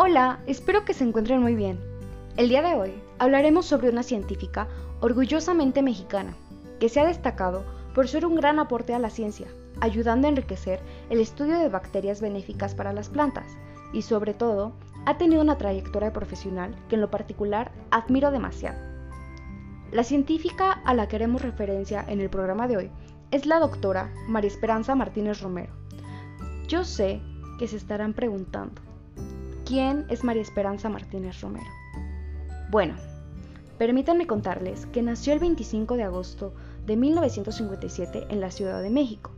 Hola, espero que se encuentren muy bien. El día de hoy hablaremos sobre una científica orgullosamente mexicana, que se ha destacado por ser un gran aporte a la ciencia, ayudando a enriquecer el estudio de bacterias benéficas para las plantas y sobre todo ha tenido una trayectoria profesional que en lo particular admiro demasiado. La científica a la que haremos referencia en el programa de hoy es la doctora María Esperanza Martínez Romero. Yo sé que se estarán preguntando, ¿Quién es María Esperanza Martínez Romero? Bueno, permítanme contarles que nació el 25 de agosto de 1957 en la Ciudad de México.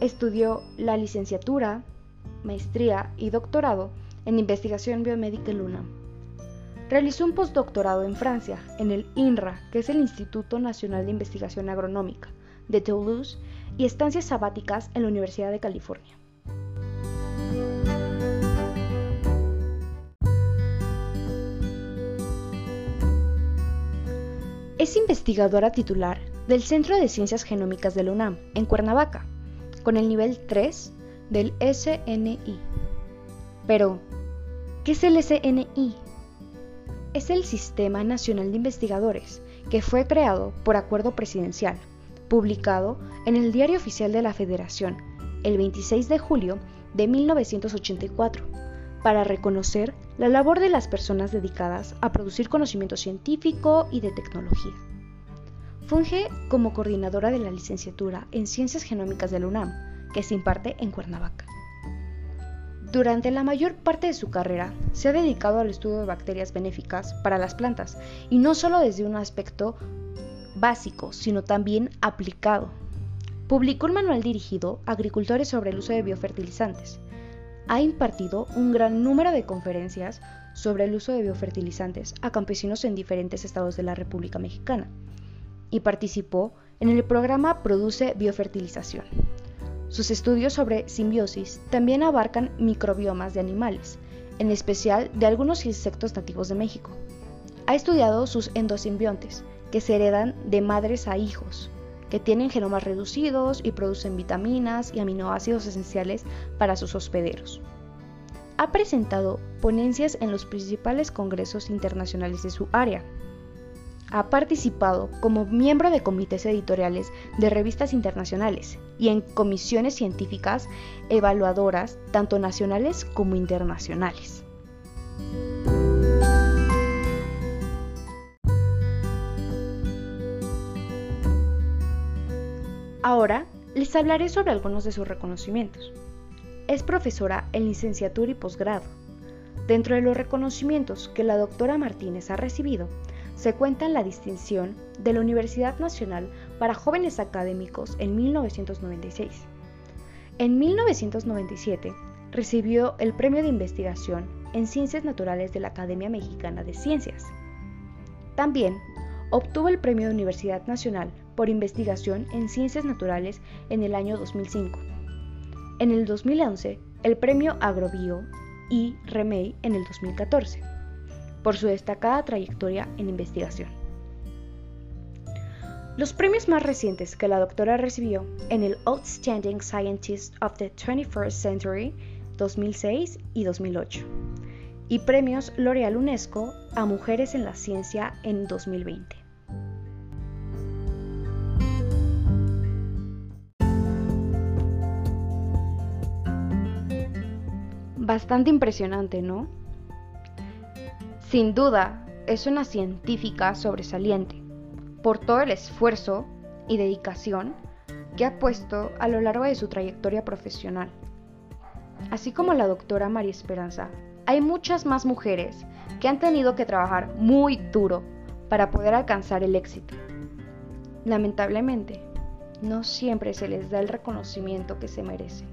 Estudió la licenciatura, maestría y doctorado en investigación biomédica en UNAM. Realizó un postdoctorado en Francia, en el INRA, que es el Instituto Nacional de Investigación Agronómica, de Toulouse, y estancias sabáticas en la Universidad de California. Es investigadora titular del Centro de Ciencias Genómicas de la UNAM, en Cuernavaca, con el nivel 3 del SNI. Pero, ¿qué es el SNI? Es el Sistema Nacional de Investigadores, que fue creado por acuerdo presidencial, publicado en el Diario Oficial de la Federación el 26 de julio de 1984 para reconocer la labor de las personas dedicadas a producir conocimiento científico y de tecnología. Funge como coordinadora de la licenciatura en Ciencias Genómicas de la UNAM, que se imparte en Cuernavaca. Durante la mayor parte de su carrera se ha dedicado al estudio de bacterias benéficas para las plantas, y no solo desde un aspecto básico, sino también aplicado. Publicó un manual dirigido a agricultores sobre el uso de biofertilizantes, ha impartido un gran número de conferencias sobre el uso de biofertilizantes a campesinos en diferentes estados de la República Mexicana y participó en el programa Produce Biofertilización. Sus estudios sobre simbiosis también abarcan microbiomas de animales, en especial de algunos insectos nativos de México. Ha estudiado sus endosimbiontes, que se heredan de madres a hijos, que tienen genomas reducidos y producen vitaminas y aminoácidos esenciales para sus hospederos. Ha presentado ponencias en los principales congresos internacionales de su área. Ha participado como miembro de comités editoriales de revistas internacionales y en comisiones científicas evaluadoras tanto nacionales como internacionales. Ahora les hablaré sobre algunos de sus reconocimientos. Es profesora en licenciatura y posgrado. Dentro de los reconocimientos que la doctora Martínez ha recibido, se cuenta la distinción de la Universidad Nacional para Jóvenes Académicos en 1996. En 1997 recibió el Premio de Investigación en Ciencias Naturales de la Academia Mexicana de Ciencias. También obtuvo el Premio de Universidad Nacional por investigación en ciencias naturales en el año 2005. En el 2011, el premio Agrobio y Remey en el 2014, por su destacada trayectoria en investigación. Los premios más recientes que la doctora recibió en el Outstanding Scientist of the 21st Century 2006 y 2008 y premios L'Oreal UNESCO a Mujeres en la Ciencia en 2020. Bastante impresionante, ¿no? Sin duda, es una científica sobresaliente por todo el esfuerzo y dedicación que ha puesto a lo largo de su trayectoria profesional. Así como la doctora María Esperanza, hay muchas más mujeres que han tenido que trabajar muy duro para poder alcanzar el éxito. Lamentablemente, no siempre se les da el reconocimiento que se merecen.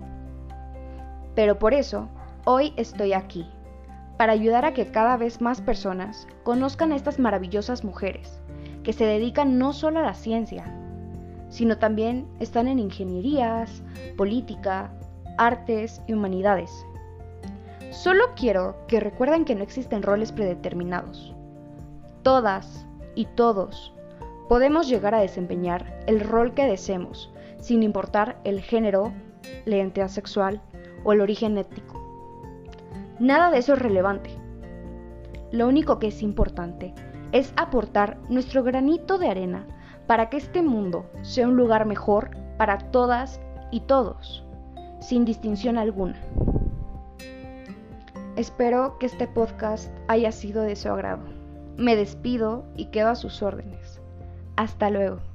Pero por eso Hoy estoy aquí para ayudar a que cada vez más personas conozcan a estas maravillosas mujeres que se dedican no solo a la ciencia, sino también están en ingenierías, política, artes y humanidades. Solo quiero que recuerden que no existen roles predeterminados. Todas y todos podemos llegar a desempeñar el rol que deseemos, sin importar el género, la identidad sexual o el origen étnico. Nada de eso es relevante. Lo único que es importante es aportar nuestro granito de arena para que este mundo sea un lugar mejor para todas y todos, sin distinción alguna. Espero que este podcast haya sido de su agrado. Me despido y quedo a sus órdenes. Hasta luego.